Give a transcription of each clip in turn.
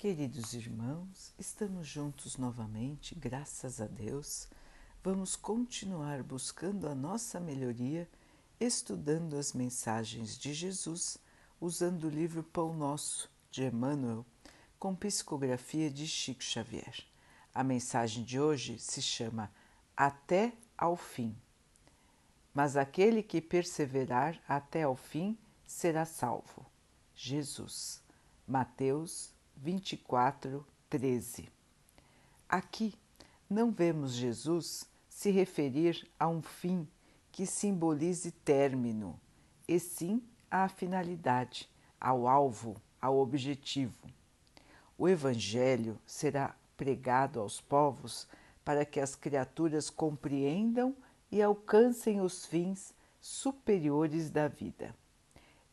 Queridos irmãos, estamos juntos novamente, graças a Deus. Vamos continuar buscando a nossa melhoria, estudando as mensagens de Jesus, usando o livro Pão Nosso de Emmanuel, com psicografia de Chico Xavier. A mensagem de hoje se chama Até ao fim. Mas aquele que perseverar até ao fim será salvo. Jesus. Mateus 24, 13. Aqui não vemos Jesus se referir a um fim que simbolize término, e sim à finalidade, ao alvo, ao objetivo. O Evangelho será pregado aos povos para que as criaturas compreendam e alcancem os fins superiores da vida.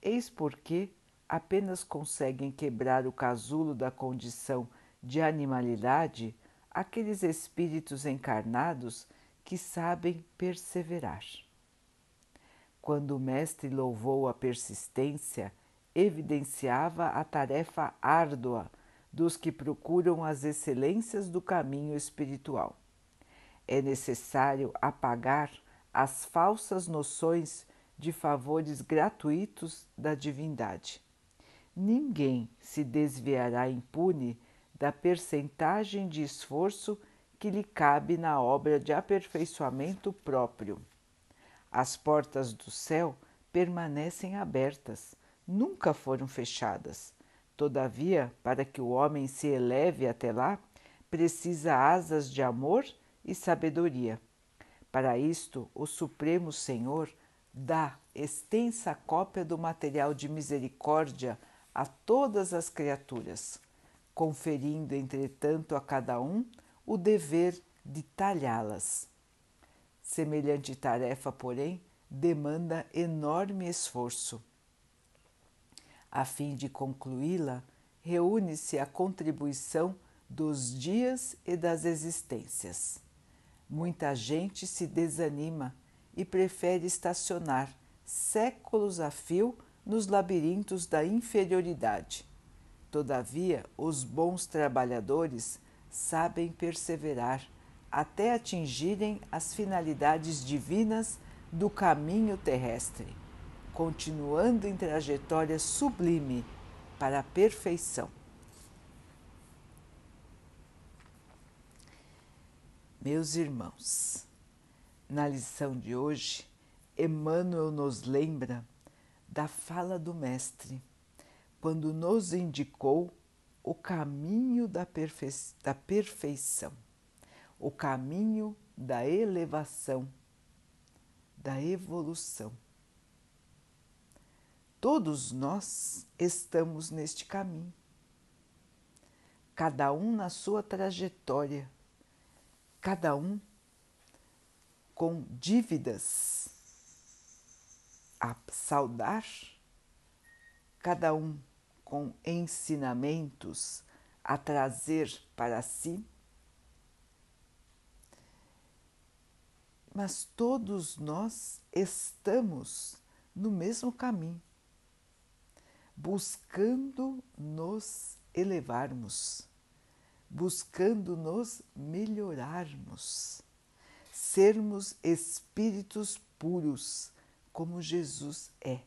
Eis porque apenas conseguem quebrar o casulo da condição de animalidade aqueles espíritos encarnados que sabem perseverar. Quando o Mestre louvou a persistência, evidenciava a tarefa árdua dos que procuram as excelências do caminho espiritual. É necessário apagar as falsas noções de favores gratuitos da divindade ninguém se desviará impune da percentagem de esforço que lhe cabe na obra de aperfeiçoamento próprio. As portas do céu permanecem abertas, nunca foram fechadas. Todavia, para que o homem se eleve até lá, precisa asas de amor e sabedoria. Para isto, o Supremo Senhor dá extensa cópia do material de misericórdia a todas as criaturas, conferindo, entretanto, a cada um o dever de talhá-las. Semelhante tarefa, porém, demanda enorme esforço. A fim de concluí-la, reúne-se a contribuição dos dias e das existências. Muita gente se desanima e prefere estacionar séculos a fio nos labirintos da inferioridade. Todavia, os bons trabalhadores sabem perseverar até atingirem as finalidades divinas do caminho terrestre, continuando em trajetória sublime para a perfeição. Meus irmãos, na lição de hoje, Emmanuel nos lembra da fala do Mestre, quando nos indicou o caminho da, perfe da perfeição, o caminho da elevação, da evolução. Todos nós estamos neste caminho, cada um na sua trajetória, cada um com dívidas a saudar, cada um com ensinamentos a trazer para si, mas todos nós estamos no mesmo caminho, buscando nos elevarmos, buscando nos melhorarmos, sermos espíritos puros como Jesus é.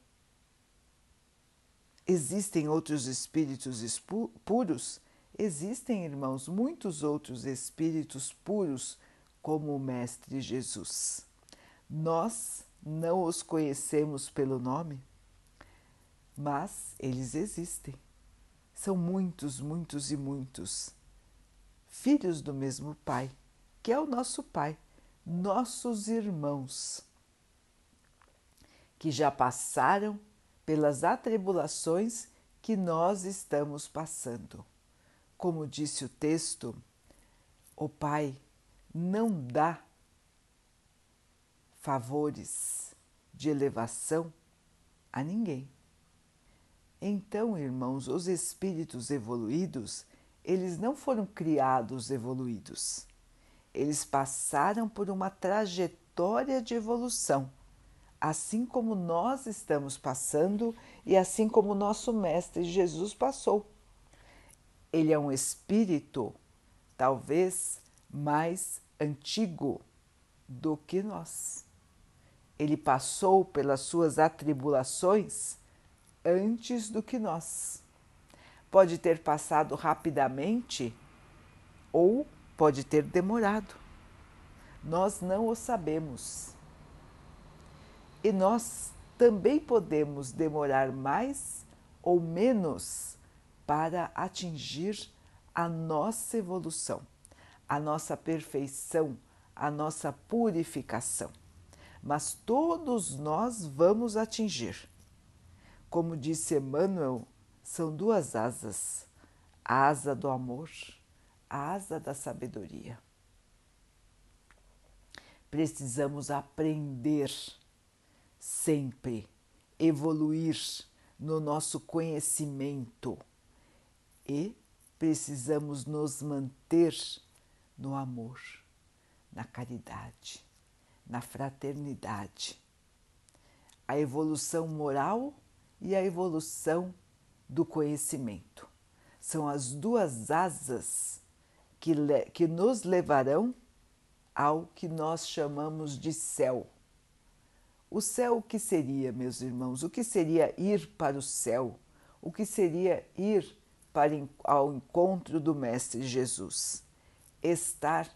Existem outros espíritos puros? Existem, irmãos, muitos outros espíritos puros como o Mestre Jesus. Nós não os conhecemos pelo nome, mas eles existem. São muitos, muitos e muitos. Filhos do mesmo Pai, que é o nosso Pai, nossos irmãos que já passaram pelas atribulações que nós estamos passando. Como disse o texto, o Pai não dá favores de elevação a ninguém. Então, irmãos, os espíritos evoluídos, eles não foram criados evoluídos. Eles passaram por uma trajetória de evolução assim como nós estamos passando e assim como nosso Mestre Jesus passou. Ele é um espírito, talvez mais antigo do que nós. Ele passou pelas suas atribulações antes do que nós. Pode ter passado rapidamente ou pode ter demorado. Nós não o sabemos. E nós também podemos demorar mais ou menos para atingir a nossa evolução, a nossa perfeição, a nossa purificação. Mas todos nós vamos atingir. Como disse Emmanuel, são duas asas: a asa do amor, a asa da sabedoria. Precisamos aprender sempre, evoluir no nosso conhecimento e precisamos nos manter no amor, na caridade, na fraternidade. A evolução moral e a evolução do conhecimento são as duas asas que, que nos levarão ao que nós chamamos de céu. O céu, o que seria, meus irmãos? O que seria ir para o céu? O que seria ir para, ao encontro do Mestre Jesus? Estar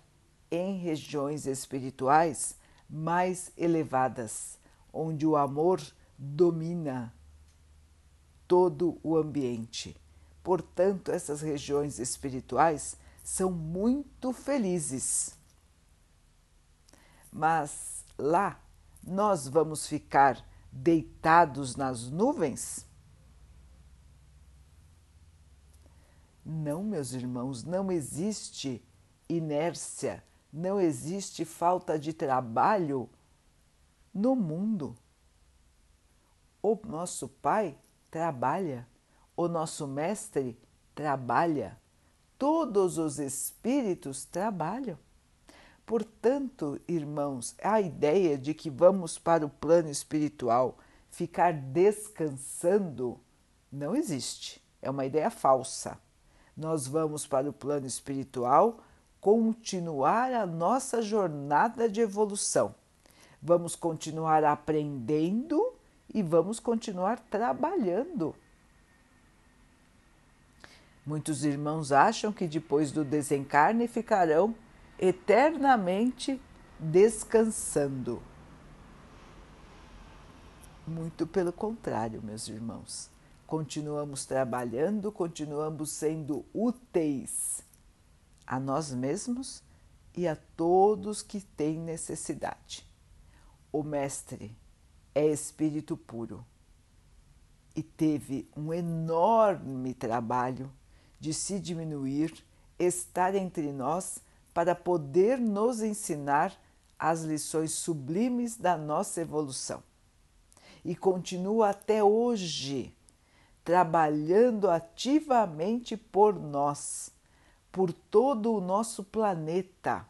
em regiões espirituais mais elevadas, onde o amor domina todo o ambiente. Portanto, essas regiões espirituais são muito felizes. Mas lá nós vamos ficar deitados nas nuvens? Não, meus irmãos, não existe inércia, não existe falta de trabalho no mundo. O nosso Pai trabalha, o nosso Mestre trabalha, todos os espíritos trabalham. Portanto, irmãos, a ideia de que vamos para o plano espiritual ficar descansando não existe. É uma ideia falsa. Nós vamos para o plano espiritual continuar a nossa jornada de evolução. Vamos continuar aprendendo e vamos continuar trabalhando. Muitos irmãos acham que depois do desencarne ficarão eternamente descansando. Muito pelo contrário, meus irmãos. Continuamos trabalhando, continuamos sendo úteis a nós mesmos e a todos que têm necessidade. O Mestre é espírito puro e teve um enorme trabalho de se diminuir, estar entre nós para poder nos ensinar as lições sublimes da nossa evolução. E continua até hoje trabalhando ativamente por nós, por todo o nosso planeta.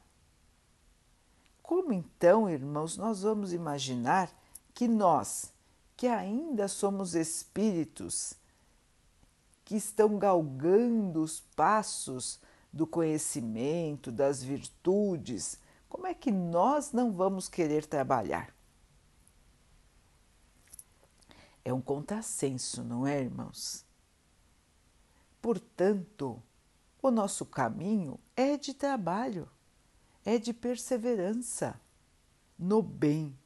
Como então, irmãos, nós vamos imaginar que nós, que ainda somos espíritos, que estão galgando os passos do conhecimento, das virtudes, como é que nós não vamos querer trabalhar? É um contrassenso, não é, irmãos? Portanto, o nosso caminho é de trabalho, é de perseverança no bem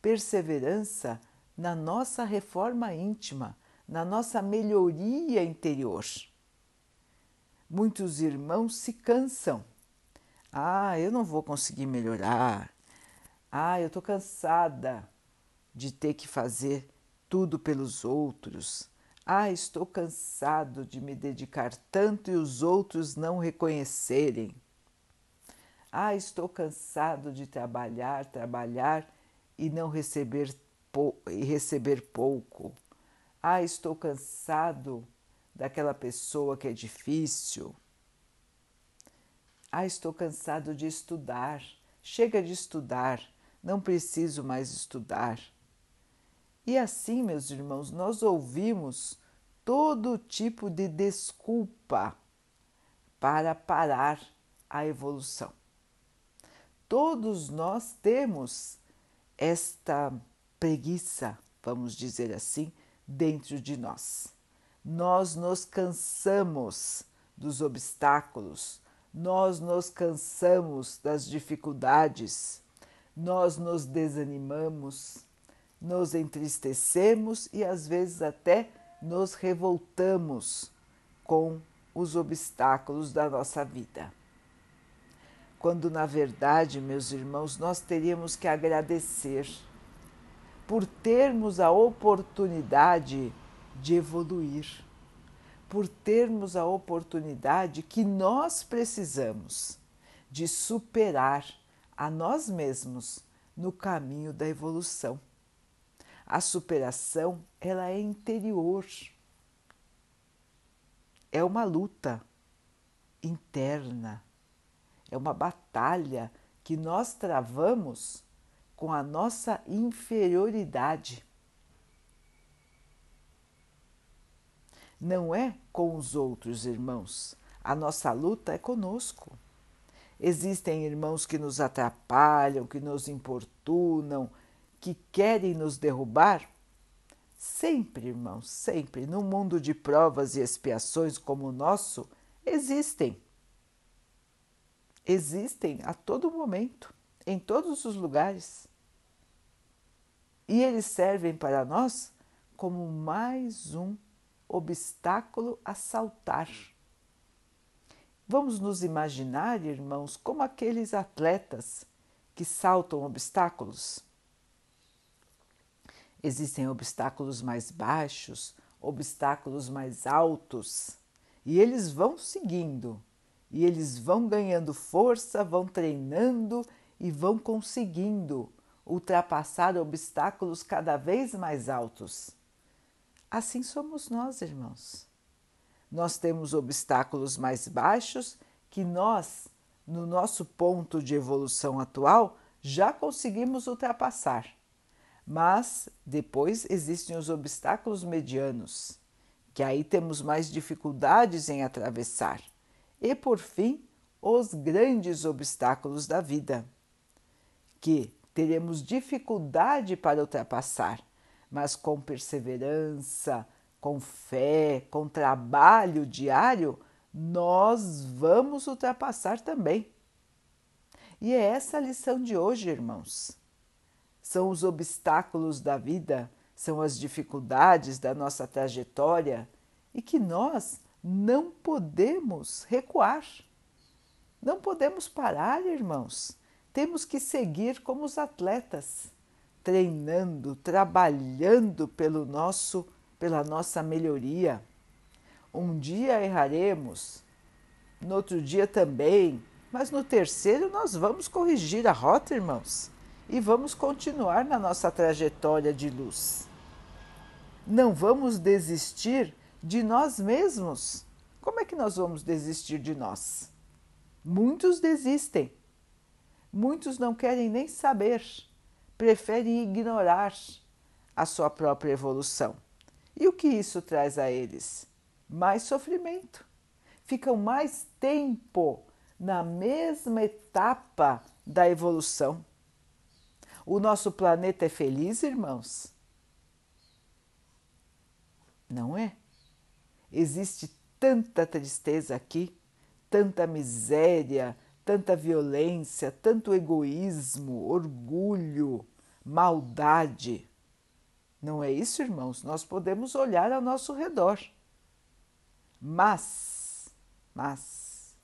perseverança na nossa reforma íntima, na nossa melhoria interior. Muitos irmãos se cansam. Ah, eu não vou conseguir melhorar. Ah, eu estou cansada de ter que fazer tudo pelos outros. Ah, estou cansado de me dedicar tanto e os outros não reconhecerem. Ah, estou cansado de trabalhar, trabalhar e não receber, e receber pouco. Ah, estou cansado daquela pessoa que é difícil. Ah, estou cansado de estudar. Chega de estudar, não preciso mais estudar. E assim, meus irmãos, nós ouvimos todo tipo de desculpa para parar a evolução. Todos nós temos esta preguiça, vamos dizer assim, dentro de nós. Nós nos cansamos dos obstáculos, nós nos cansamos das dificuldades, nós nos desanimamos, nos entristecemos e às vezes até nos revoltamos com os obstáculos da nossa vida. Quando, na verdade, meus irmãos, nós teríamos que agradecer por termos a oportunidade de evoluir, por termos a oportunidade que nós precisamos de superar a nós mesmos no caminho da evolução. A superação, ela é interior. É uma luta interna. É uma batalha que nós travamos com a nossa inferioridade. Não é com os outros irmãos, a nossa luta é conosco. Existem irmãos que nos atrapalham, que nos importunam, que querem nos derrubar? Sempre, irmãos, sempre, num mundo de provas e expiações como o nosso, existem. Existem a todo momento, em todos os lugares. E eles servem para nós como mais um obstáculo a saltar. Vamos nos imaginar, irmãos, como aqueles atletas que saltam obstáculos. Existem obstáculos mais baixos, obstáculos mais altos, e eles vão seguindo, e eles vão ganhando força, vão treinando e vão conseguindo ultrapassar obstáculos cada vez mais altos. Assim somos nós, irmãos. Nós temos obstáculos mais baixos que nós, no nosso ponto de evolução atual, já conseguimos ultrapassar mas depois existem os obstáculos medianos, que aí temos mais dificuldades em atravessar. E por fim, os grandes obstáculos da vida, que teremos dificuldade para ultrapassar, mas com perseverança, com fé, com trabalho diário, nós vamos ultrapassar também. E é essa a lição de hoje, irmãos são os obstáculos da vida, são as dificuldades da nossa trajetória e que nós não podemos recuar. Não podemos parar, irmãos. Temos que seguir como os atletas, treinando, trabalhando pelo nosso, pela nossa melhoria. Um dia erraremos, no outro dia também, mas no terceiro nós vamos corrigir a rota, irmãos e vamos continuar na nossa trajetória de luz. Não vamos desistir de nós mesmos. Como é que nós vamos desistir de nós? Muitos desistem. Muitos não querem nem saber, preferem ignorar a sua própria evolução. E o que isso traz a eles? Mais sofrimento. Ficam mais tempo na mesma etapa da evolução. O nosso planeta é feliz, irmãos? Não é? Existe tanta tristeza aqui, tanta miséria, tanta violência, tanto egoísmo, orgulho, maldade. Não é isso, irmãos? Nós podemos olhar ao nosso redor. Mas, mas,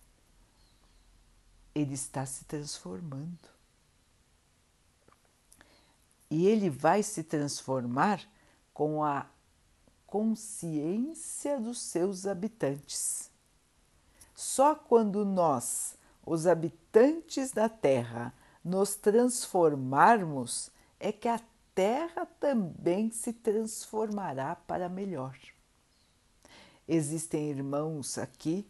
ele está se transformando e ele vai se transformar com a consciência dos seus habitantes. Só quando nós, os habitantes da Terra, nos transformarmos é que a Terra também se transformará para melhor. Existem irmãos aqui,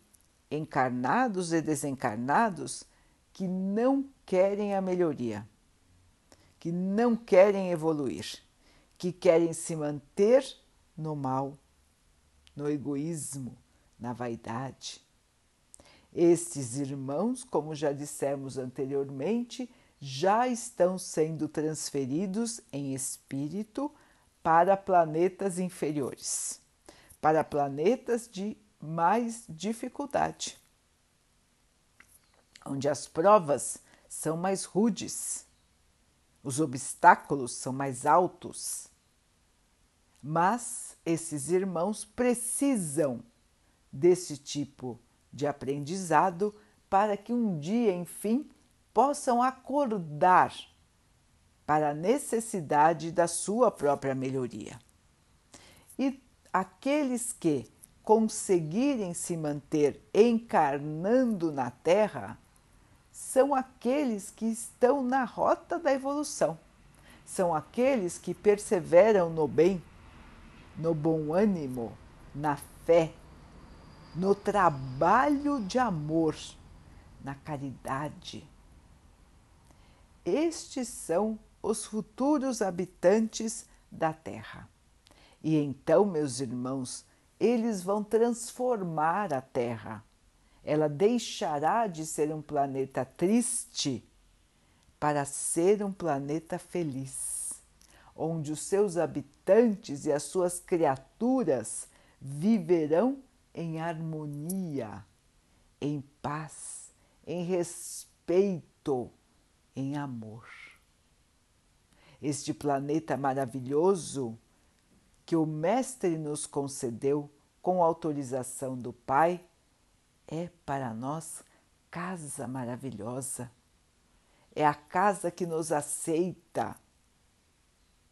encarnados e desencarnados, que não querem a melhoria que não querem evoluir, que querem se manter no mal, no egoísmo, na vaidade. Estes irmãos, como já dissemos anteriormente, já estão sendo transferidos em espírito para planetas inferiores, para planetas de mais dificuldade, onde as provas são mais rudes, os obstáculos são mais altos. Mas esses irmãos precisam desse tipo de aprendizado para que um dia, enfim, possam acordar para a necessidade da sua própria melhoria. E aqueles que conseguirem se manter encarnando na Terra são aqueles que estão na rota da evolução, são aqueles que perseveram no bem, no bom ânimo, na fé, no trabalho de amor, na caridade. Estes são os futuros habitantes da Terra. E então, meus irmãos, eles vão transformar a Terra. Ela deixará de ser um planeta triste para ser um planeta feliz, onde os seus habitantes e as suas criaturas viverão em harmonia, em paz, em respeito, em amor. Este planeta maravilhoso que o Mestre nos concedeu com autorização do Pai é para nós casa maravilhosa. É a casa que nos aceita,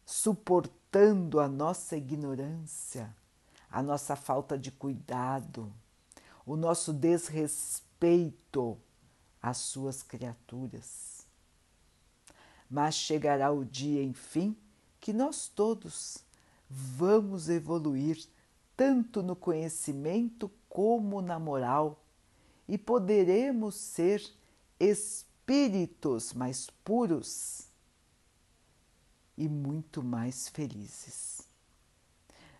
suportando a nossa ignorância a nossa falta de cuidado, o nosso desrespeito às suas criaturas. Mas chegará o dia, enfim, que nós todos vamos evoluir tanto no conhecimento como na moral e poderemos ser espíritos mais puros e muito mais felizes.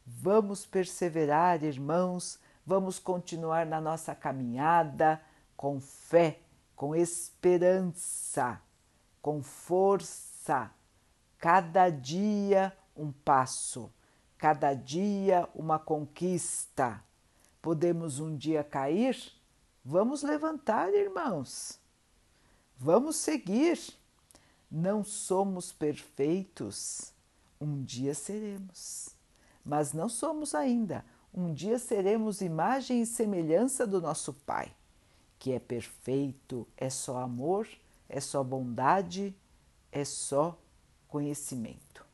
Vamos perseverar, irmãos, vamos continuar na nossa caminhada com fé, com esperança, com força. Cada dia um passo, cada dia uma conquista. Podemos um dia cair? Vamos levantar, irmãos. Vamos seguir. Não somos perfeitos. Um dia seremos mas não somos ainda. Um dia seremos imagem e semelhança do nosso Pai, que é perfeito, é só amor, é só bondade, é só conhecimento.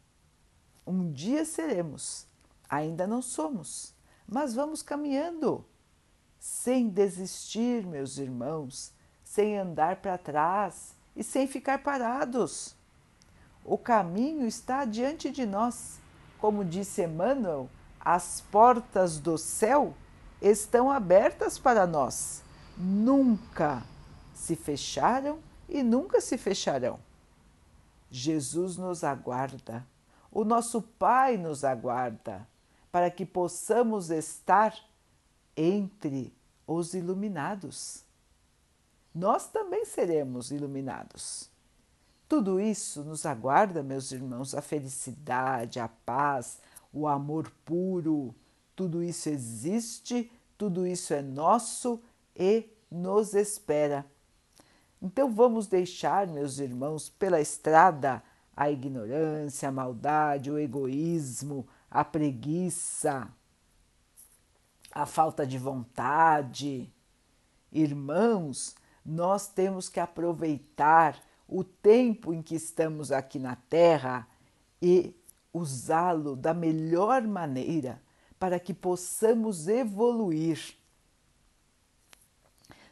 Um dia seremos, ainda não somos, mas vamos caminhando, sem desistir, meus irmãos, sem andar para trás e sem ficar parados. O caminho está diante de nós como disse Emmanuel, as portas do céu estão abertas para nós. Nunca se fecharam e nunca se fecharão. Jesus nos aguarda, o nosso Pai nos aguarda, para que possamos estar entre os iluminados. Nós também seremos iluminados. Tudo isso nos aguarda, meus irmãos, a felicidade, a paz, o amor puro. Tudo isso existe, tudo isso é nosso e nos espera. Então vamos deixar, meus irmãos, pela estrada a ignorância, a maldade, o egoísmo, a preguiça, a falta de vontade. Irmãos, nós temos que aproveitar o tempo em que estamos aqui na Terra e usá-lo da melhor maneira para que possamos evoluir.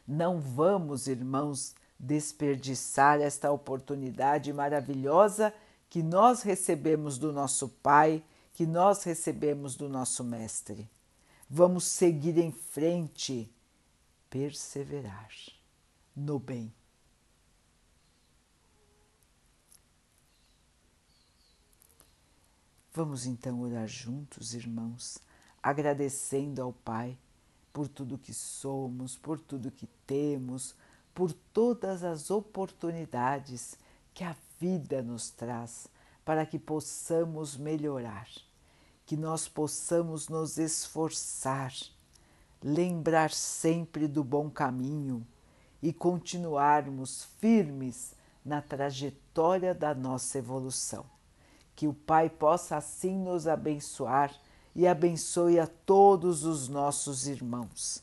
Não vamos, irmãos, desperdiçar esta oportunidade maravilhosa que nós recebemos do nosso Pai, que nós recebemos do nosso Mestre. Vamos seguir em frente, perseverar no bem. Vamos então orar juntos, irmãos, agradecendo ao Pai por tudo que somos, por tudo que temos, por todas as oportunidades que a vida nos traz para que possamos melhorar, que nós possamos nos esforçar, lembrar sempre do bom caminho e continuarmos firmes na trajetória da nossa evolução. Que o Pai possa assim nos abençoar e abençoe a todos os nossos irmãos.